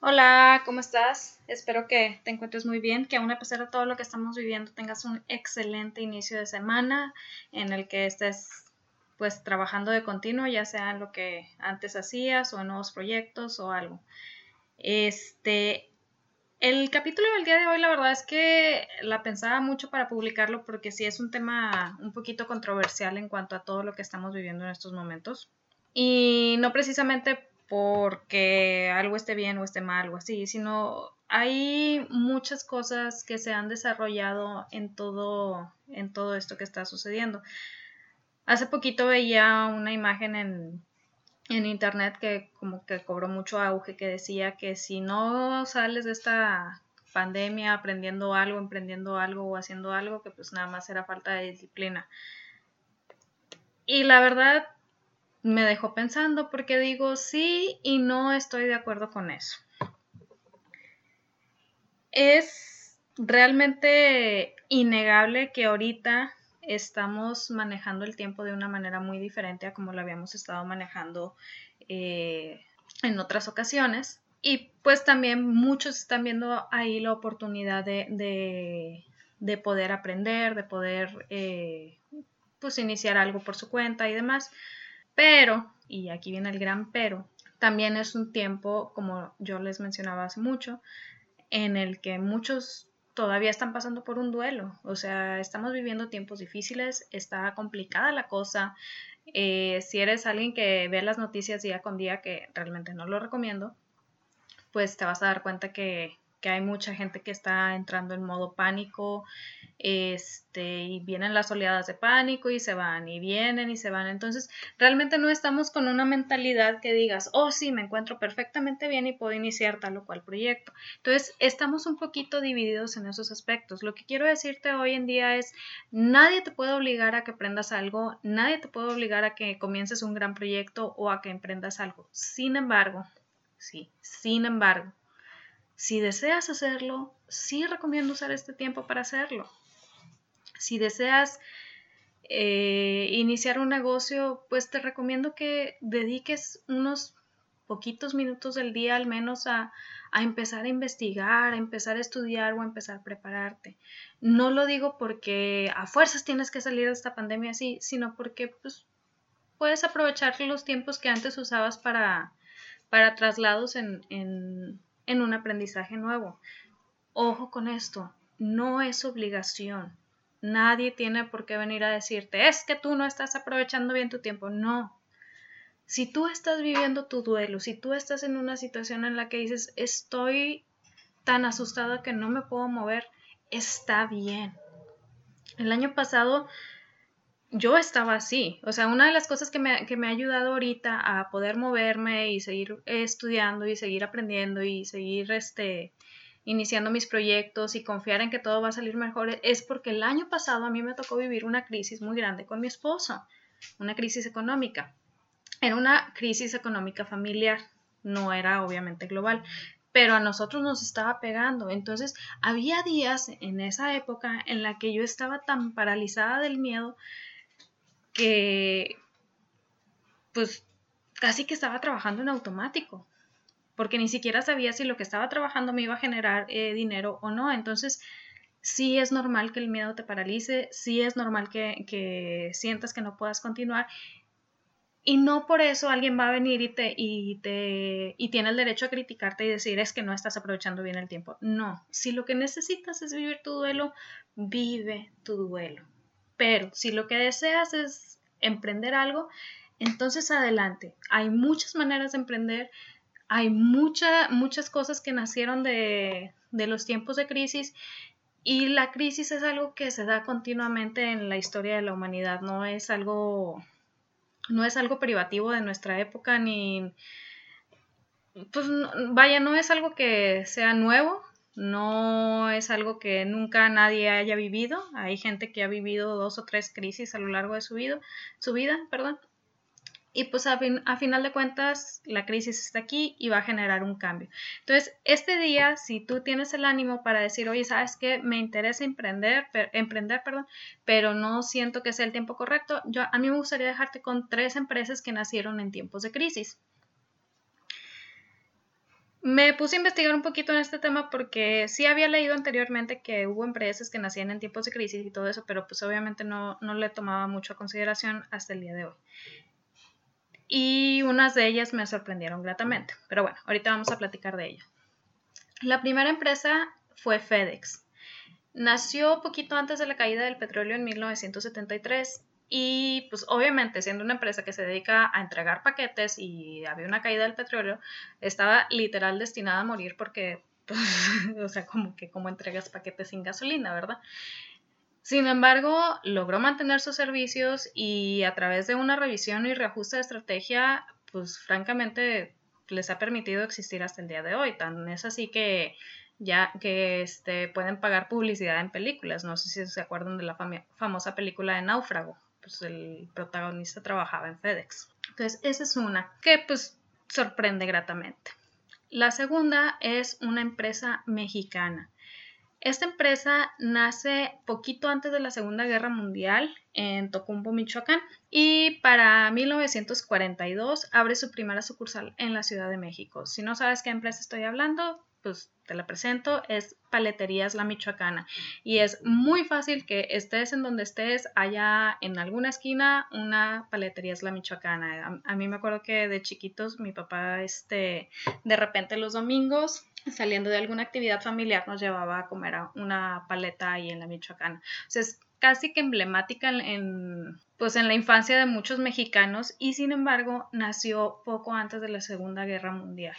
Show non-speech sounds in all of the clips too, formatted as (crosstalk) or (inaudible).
Hola, ¿cómo estás? Espero que te encuentres muy bien, que aún a pesar de todo lo que estamos viviendo tengas un excelente inicio de semana en el que estés pues trabajando de continuo, ya sea en lo que antes hacías o en nuevos proyectos o algo. Este, el capítulo del día de hoy la verdad es que la pensaba mucho para publicarlo porque sí es un tema un poquito controversial en cuanto a todo lo que estamos viviendo en estos momentos. Y no precisamente porque algo esté bien o esté mal o así, sino hay muchas cosas que se han desarrollado en todo, en todo esto que está sucediendo. Hace poquito veía una imagen en, en internet que como que cobró mucho auge, que decía que si no sales de esta pandemia aprendiendo algo, emprendiendo algo o haciendo algo, que pues nada más era falta de disciplina. Y la verdad, me dejó pensando porque digo sí y no estoy de acuerdo con eso. Es realmente innegable que ahorita estamos manejando el tiempo de una manera muy diferente a como lo habíamos estado manejando eh, en otras ocasiones. Y pues también muchos están viendo ahí la oportunidad de, de, poder aprender, de poder eh, pues iniciar algo por su cuenta y demás. Pero, y aquí viene el gran pero, también es un tiempo, como yo les mencionaba hace mucho, en el que muchos todavía están pasando por un duelo. O sea, estamos viviendo tiempos difíciles, está complicada la cosa. Eh, si eres alguien que ve las noticias día con día, que realmente no lo recomiendo, pues te vas a dar cuenta que que hay mucha gente que está entrando en modo pánico, este, y vienen las oleadas de pánico y se van y vienen y se van. Entonces, realmente no estamos con una mentalidad que digas, oh, sí, me encuentro perfectamente bien y puedo iniciar tal o cual proyecto. Entonces, estamos un poquito divididos en esos aspectos. Lo que quiero decirte hoy en día es, nadie te puede obligar a que aprendas algo, nadie te puede obligar a que comiences un gran proyecto o a que emprendas algo. Sin embargo, sí, sin embargo, si deseas hacerlo, sí recomiendo usar este tiempo para hacerlo. Si deseas eh, iniciar un negocio, pues te recomiendo que dediques unos poquitos minutos del día al menos a, empezar a investigar, a empezar a estudiar o a empezar a prepararte. No lo digo porque a fuerzas tienes que salir de esta pandemia así, sino porque pues, puedes aprovechar los tiempos que antes usabas para, para traslados en, en un aprendizaje nuevo. Ojo con esto, no es obligación. Nadie tiene por qué venir a decirte, es que tú no estás aprovechando bien tu tiempo. No. Si tú estás viviendo tu duelo, si tú estás en una situación en la que dices, estoy tan asustada que no me puedo mover, está bien. El año pasado yo estaba así. O sea, una de las cosas que me, que me, ha ayudado ahorita a poder moverme y seguir estudiando y seguir aprendiendo y seguir este, iniciando mis proyectos y confiar en que todo va a salir mejor es porque el año pasado a mí me tocó vivir una crisis muy grande con mi esposo, una crisis económica. Era una crisis económica familiar, no era obviamente global, pero a nosotros nos estaba pegando. Entonces, había días en esa época en la que yo estaba tan paralizada del miedo que pues casi que estaba trabajando en automático, porque ni siquiera sabía si lo que estaba trabajando me iba a generar eh, dinero o no. Entonces, sí es normal que el miedo te paralice, sí es normal que, que sientas que no puedas continuar. Y no por eso alguien va a venir y te, y te y tiene el derecho a criticarte y decir es que no estás aprovechando bien el tiempo. No, si lo que necesitas es vivir tu duelo, vive tu duelo. Pero si lo que deseas es emprender algo, entonces adelante. Hay muchas maneras de emprender, hay muchas cosas que nacieron de, de los tiempos de crisis y la crisis es algo que se da continuamente en la historia de la humanidad, no es algo, no es algo privativo de nuestra época ni, pues vaya, no es algo que sea nuevo, no es algo que nunca nadie haya vivido. Hay gente que ha vivido dos o tres crisis a lo largo de su vida, perdón. Y pues a, a, final de cuentas la crisis está aquí y va a generar un cambio. Entonces, este día, si tú tienes el ánimo para decir, oye, ¿sabes qué? Me interesa emprender, emprender, perdón, pero no siento que sea el tiempo correcto, yo, a mí me gustaría dejarte con tres empresas que nacieron en tiempos de crisis. Me puse a investigar un poquito en este tema porque sí había leído anteriormente que hubo empresas que nacían en tiempos de crisis y todo eso, pero pues obviamente no, no le tomaba mucho a consideración hasta el día de hoy. Y unas de ellas me sorprendieron gratamente, pero bueno, ahorita vamos a platicar de ello. La primera empresa fue FedEx. Nació poquito antes de la caída del petróleo en 1973 y pues obviamente siendo una empresa que se dedica a entregar paquetes y había una caída del petróleo, estaba literal destinada a morir porque, (laughs) pues, o sea, como que como entregas paquetes sin gasolina, ¿verdad? Sin embargo, logró mantener sus servicios y a través de una revisión y reajuste de estrategia, pues francamente les ha permitido existir hasta el día de hoy. Tan es así que ya que este, pueden pagar publicidad en películas. No sé si se acuerdan de la famosa película de Náufrago. Pues el protagonista trabajaba en FedEx. Entonces, esa es una que pues sorprende gratamente. La segunda es una empresa mexicana. Esta empresa nace poquito antes de la Segunda Guerra Mundial en Tocumbo, Michoacán, y para 1942 abre su primera sucursal en la Ciudad de México. Si no sabes qué empresa estoy hablando, pues te la presento, es Paleterías La Michoacana. Y es muy fácil que estés en donde estés, haya en alguna esquina una Paleterías La Michoacana. A, mí me acuerdo que de chiquitos mi papá, este, de repente los domingos, saliendo de alguna actividad familiar, nos llevaba a comer una paleta ahí en La Michoacana. O sea, es casi que emblemática en, pues en la infancia de muchos mexicanos y sin embargo nació poco antes de la Segunda Guerra Mundial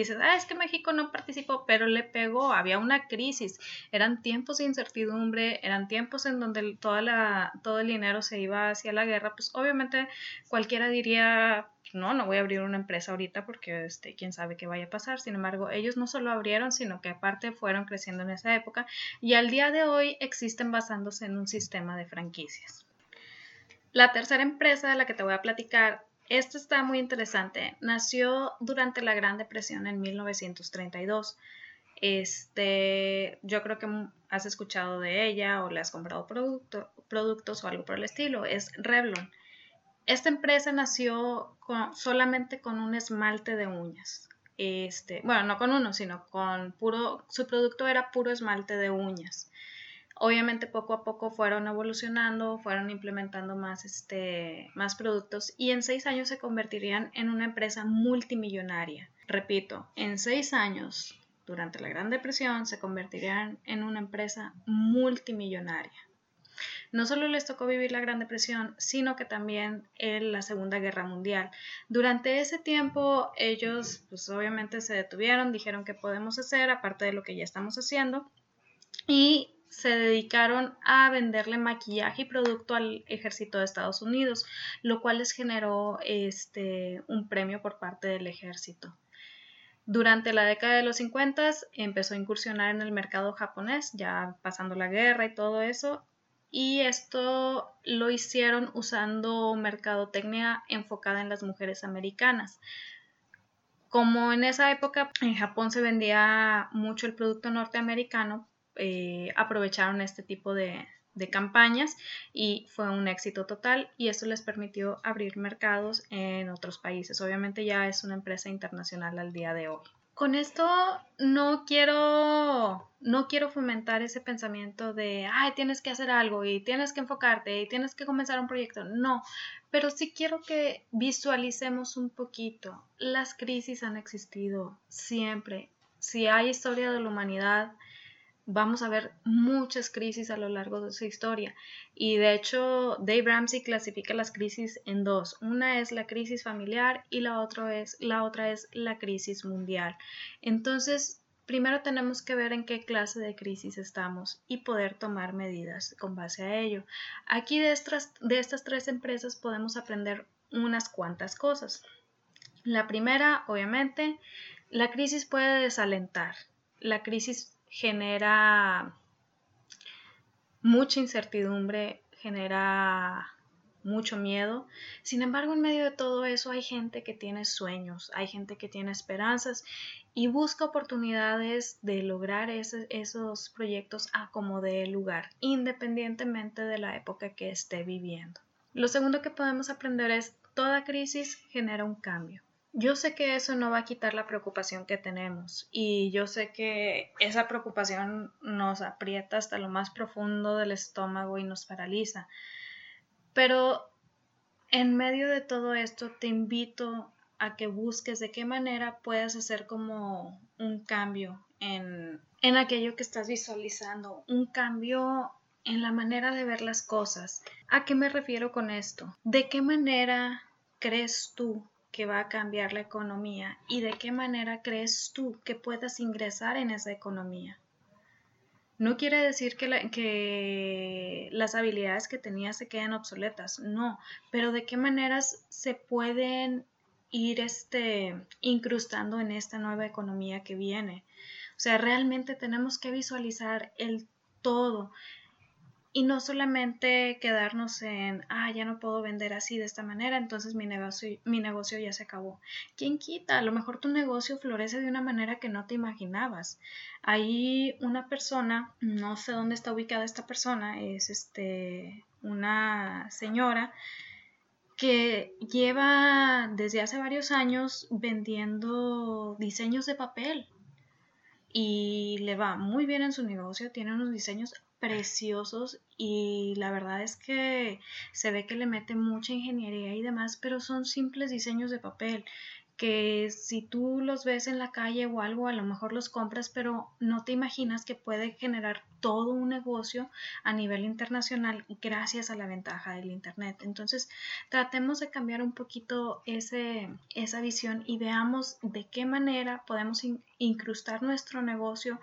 dices, ah, es que México no participó, pero le pegó, había una crisis, eran tiempos de incertidumbre, eran tiempos en donde toda la, todo el dinero se iba hacia la guerra, pues obviamente cualquiera diría, no, no voy a abrir una empresa ahorita porque este, quién sabe qué vaya a pasar. Sin embargo, ellos no solo abrieron, sino que aparte fueron creciendo en esa época y al día de hoy existen basándose en un sistema de franquicias. La tercera empresa de la que te voy a platicar esto está muy interesante. Nació durante la Gran Depresión en 1932. Este, yo creo que has escuchado de ella o le has comprado productos o algo por el estilo. Es Revlon. Esta empresa nació solamente con un esmalte de uñas. Este, bueno, no con uno, sino con puro, su producto era puro esmalte de uñas. Obviamente poco a poco fueron evolucionando, fueron implementando más, este, más productos y en seis años se convertirían en una empresa multimillonaria. Repito, en seis años, durante la Gran Depresión, se convertirían en una empresa multimillonaria. No solo les tocó vivir la Gran Depresión, sino que también en la Segunda Guerra Mundial. Durante ese tiempo ellos pues obviamente se detuvieron, dijeron que podemos hacer aparte de lo que ya estamos haciendo y se dedicaron a venderle maquillaje y producto al ejército de Estados Unidos, lo cual les generó este, un premio por parte del ejército. Durante la década de los 50 empezó a incursionar en el mercado japonés, ya pasando la guerra y todo eso, y esto lo hicieron usando mercadotecnia enfocada en las mujeres americanas. Como en esa época en Japón se vendía mucho el producto norteamericano, eh, aprovecharon este tipo de, de campañas y fue un éxito total y esto les permitió abrir mercados en otros países. Obviamente ya es una empresa internacional al día de hoy. Con esto no quiero no quiero fomentar ese pensamiento de, ay, tienes que hacer algo y tienes que enfocarte y tienes que comenzar un proyecto. No, pero sí quiero que visualicemos un poquito. Las crisis han existido siempre. Si hay historia de la humanidad, vamos a ver muchas crisis a lo largo de su historia. Y de hecho, Dave Ramsey clasifica las crisis en dos. Una es la crisis familiar y la otra es la, otra es la crisis mundial. Entonces, primero tenemos que ver en qué clase de crisis estamos y poder tomar medidas con base a ello. Aquí de estas, de estas tres empresas podemos aprender unas cuantas cosas. La primera, obviamente, la crisis puede desalentar. La crisis genera mucha incertidumbre, genera mucho miedo. Sin embargo, en medio de todo eso hay gente que tiene sueños, hay gente que tiene esperanzas y busca oportunidades de lograr esos proyectos a como de lugar, independientemente de la época que esté viviendo. Lo segundo que podemos aprender es toda crisis genera un cambio. Yo sé que eso no va a quitar la preocupación que tenemos y yo sé que esa preocupación nos aprieta hasta lo más profundo del estómago y nos paraliza. Pero en medio de todo esto te invito a que busques de qué manera puedes hacer como un cambio en, en aquello que estás visualizando, un cambio en la manera de ver las cosas. ¿A qué me refiero con esto? ¿De qué manera crees tú que va a cambiar la economía y de qué manera crees tú que puedas ingresar en esa economía. No quiere decir que, las habilidades que tenías se queden obsoletas, no, pero de qué maneras se pueden ir este, incrustando en esta nueva economía que viene. O sea, realmente tenemos que visualizar el todo, y no solamente quedarnos en, ah, ya no puedo vender así de esta manera, entonces mi negocio, mi negocio ya se acabó. ¿Quién quita? A lo mejor tu negocio florece de una manera que no te imaginabas. Hay una persona, no sé dónde está ubicada esta persona, es este, una señora que lleva desde hace varios años vendiendo diseños de papel y le va muy bien en su negocio, tiene unos diseños preciosos y la verdad es que se ve que le mete mucha ingeniería y demás, pero son simples diseños de papel que si tú los ves en la calle o algo, a lo mejor los compras, pero no te imaginas que puede generar todo un negocio a nivel internacional gracias a la ventaja del Internet. Entonces, tratemos de cambiar un poquito ese, esa visión y veamos de qué manera podemos incrustar nuestro negocio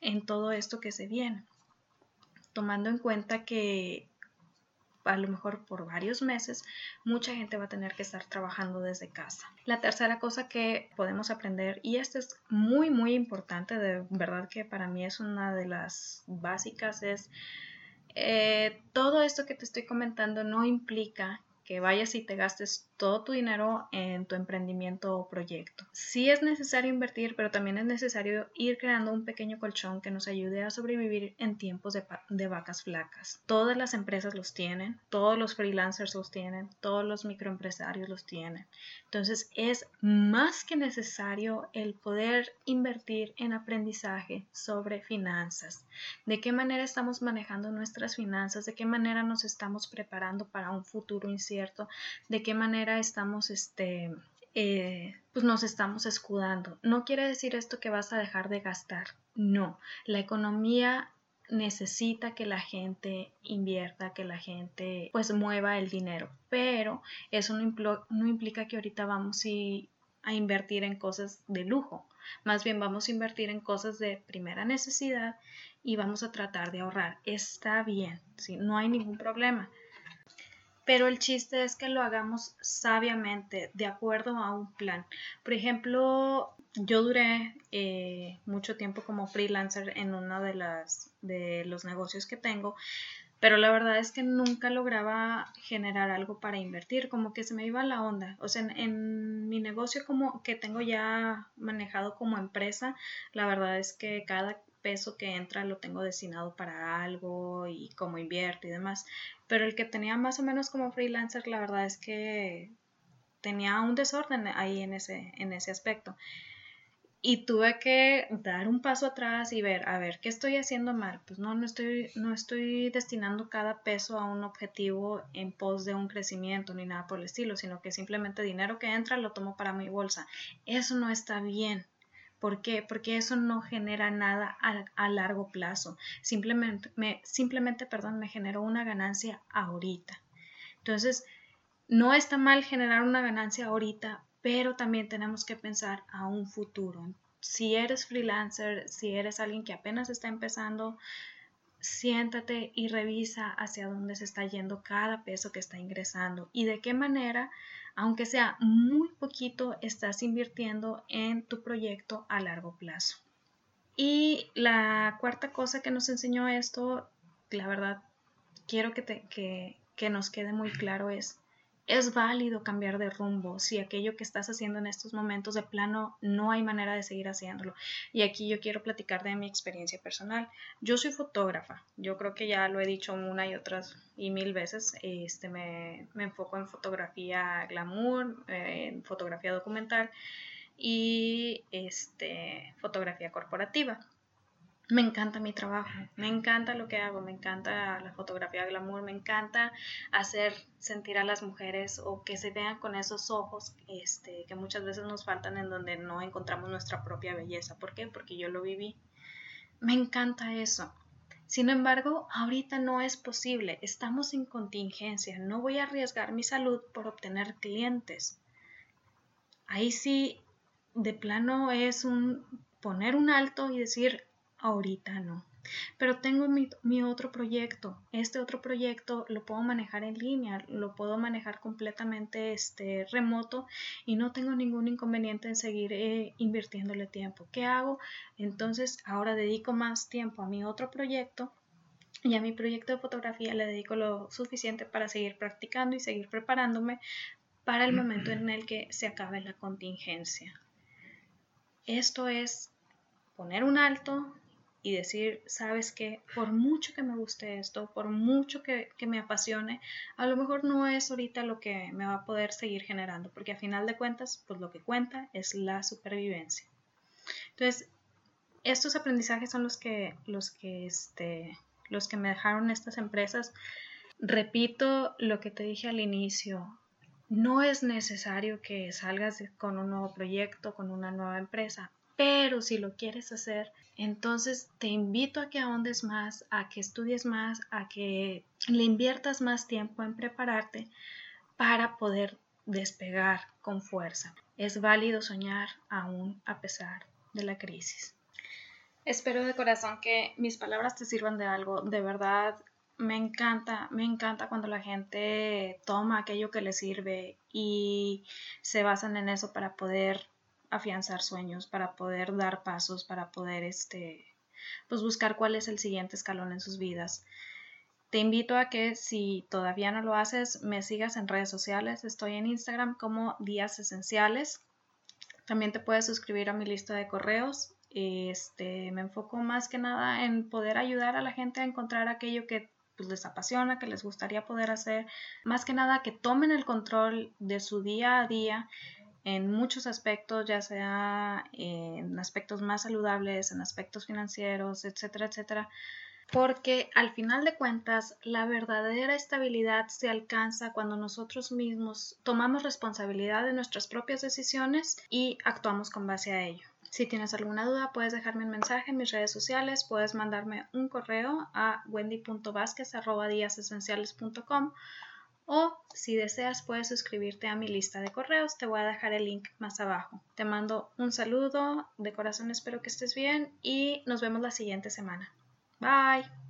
en todo esto que se viene tomando en cuenta que a lo mejor por varios meses mucha gente va a tener que estar trabajando desde casa. La tercera cosa que podemos aprender, y esto es muy muy importante, de verdad que para mí es una de las básicas, es eh, todo esto que te estoy comentando no implica que vayas y te gastes todo tu dinero en tu emprendimiento o proyecto. Sí es necesario invertir, pero también es necesario ir creando un pequeño colchón que nos ayude a sobrevivir en tiempos de, de vacas flacas. Todas las empresas los tienen, todos los freelancers los tienen, todos los microempresarios los tienen. Entonces es más que necesario el poder invertir en aprendizaje sobre finanzas. De qué manera estamos manejando nuestras finanzas, de qué manera nos estamos preparando para un futuro incierto, de qué manera estamos este, eh, pues nos estamos escudando. No quiere decir esto que vas a dejar de gastar. No, la economía necesita que la gente invierta, que la gente pues mueva el dinero, pero eso no, no implica que ahorita vamos a invertir en cosas de lujo, más bien vamos a invertir en cosas de primera necesidad y vamos a tratar de ahorrar. Está bien, ¿sí? no hay ningún problema pero el chiste es que lo hagamos sabiamente, de acuerdo a un plan. Por ejemplo, yo duré eh, mucho tiempo como freelancer en uno de, las, de los negocios que tengo, pero la verdad es que nunca lograba generar algo para invertir, como que se me iba la onda. O sea, en, en, mi negocio como que tengo ya manejado como empresa, la verdad es que cada peso que entra lo tengo destinado para algo y cómo invierto y demás. Pero el que tenía más o menos como freelancer, la verdad es que tenía un desorden ahí en ese, en ese aspecto. Y tuve que dar un paso atrás y ver, a ver, ¿qué estoy haciendo mal? Pues no, no estoy, no estoy destinando cada peso a un objetivo en pos de un crecimiento ni nada por el estilo, sino que simplemente dinero que entra lo tomo para mi bolsa. Eso no está bien. ¿Por qué? Porque eso no genera nada a, largo plazo. Simplemente, me, simplemente, perdón, me generó una ganancia ahorita. Entonces, no está mal generar una ganancia ahorita, pero también tenemos que pensar a un futuro. Si eres freelancer, si eres alguien que apenas está empezando, siéntate y revisa hacia dónde se está yendo cada peso que está ingresando y de qué manera aunque sea muy poquito, estás invirtiendo en tu proyecto a largo plazo. Y la cuarta cosa que nos enseñó esto, la verdad, quiero que, que, que nos quede muy claro es es válido cambiar de rumbo si aquello que estás haciendo en estos momentos de plano no hay manera de seguir haciéndolo. Y aquí yo quiero platicar de mi experiencia personal. Yo soy fotógrafa, yo creo que ya lo he dicho una y otras y mil veces, este, me, me enfoco en fotografía glamour, en fotografía documental y este, fotografía corporativa. Me encanta mi trabajo, me encanta lo que hago, me encanta la fotografía glamour, me encanta hacer sentir a las mujeres o que se vean con esos ojos este, que muchas veces nos faltan en donde no encontramos nuestra propia belleza. ¿Por qué? Porque yo lo viví. Me encanta eso. Sin embargo, ahorita no es posible, estamos en contingencia, no voy a arriesgar mi salud por obtener clientes. Ahí sí, de plano es un poner un alto y decir, ahorita no. Pero tengo mi, otro proyecto. Este otro proyecto lo puedo manejar en línea, lo puedo manejar completamente este, remoto y no tengo ningún inconveniente en seguir eh, invirtiéndole tiempo. ¿Qué hago? Entonces ahora dedico más tiempo a mi otro proyecto y a mi proyecto de fotografía le dedico lo suficiente para seguir practicando y seguir preparándome para el momento en el que se acabe la contingencia. Esto es poner un alto, y decir, sabes que por mucho que me guste esto, por mucho que, me apasione, a lo mejor no es ahorita lo que me va a poder seguir generando, porque a final de cuentas, pues lo que cuenta es la supervivencia. Entonces, estos aprendizajes son los que, los que, este, los que me dejaron estas empresas. Repito lo que te dije al inicio, no es necesario que salgas con un nuevo proyecto, con una nueva empresa. Pero si lo quieres hacer, entonces te invito a que ahondes más, a que estudies más, a que le inviertas más tiempo en prepararte para poder despegar con fuerza. Es válido soñar aún a pesar de la crisis. Espero de corazón que mis palabras te sirvan de algo. De verdad, me encanta, me encanta cuando la gente toma aquello que le sirve y se basan en eso para poder afianzar sueños, para poder dar pasos, para poder este, pues buscar cuál es el siguiente escalón en sus vidas. Te invito a que si todavía no lo haces, me sigas en redes sociales. Estoy en Instagram como Días Esenciales. También te puedes suscribir a mi lista de correos. Este, me enfoco más que nada en poder ayudar a la gente a encontrar aquello que pues, les apasiona, que les gustaría poder hacer. Más que nada que tomen el control de su día a día en muchos aspectos, ya sea en aspectos más saludables, en aspectos financieros, etcétera, etcétera, porque al final de cuentas la verdadera estabilidad se alcanza cuando nosotros mismos tomamos responsabilidad de nuestras propias decisiones y actuamos con base a ello. Si tienes alguna duda, puedes dejarme un mensaje en mis redes sociales, puedes mandarme un correo a wendy.vasquez.com o si deseas puedes suscribirte a mi lista de correos, te voy a dejar el link más abajo. Te mando un saludo, de corazón espero que estés bien y nos vemos la siguiente semana. Bye.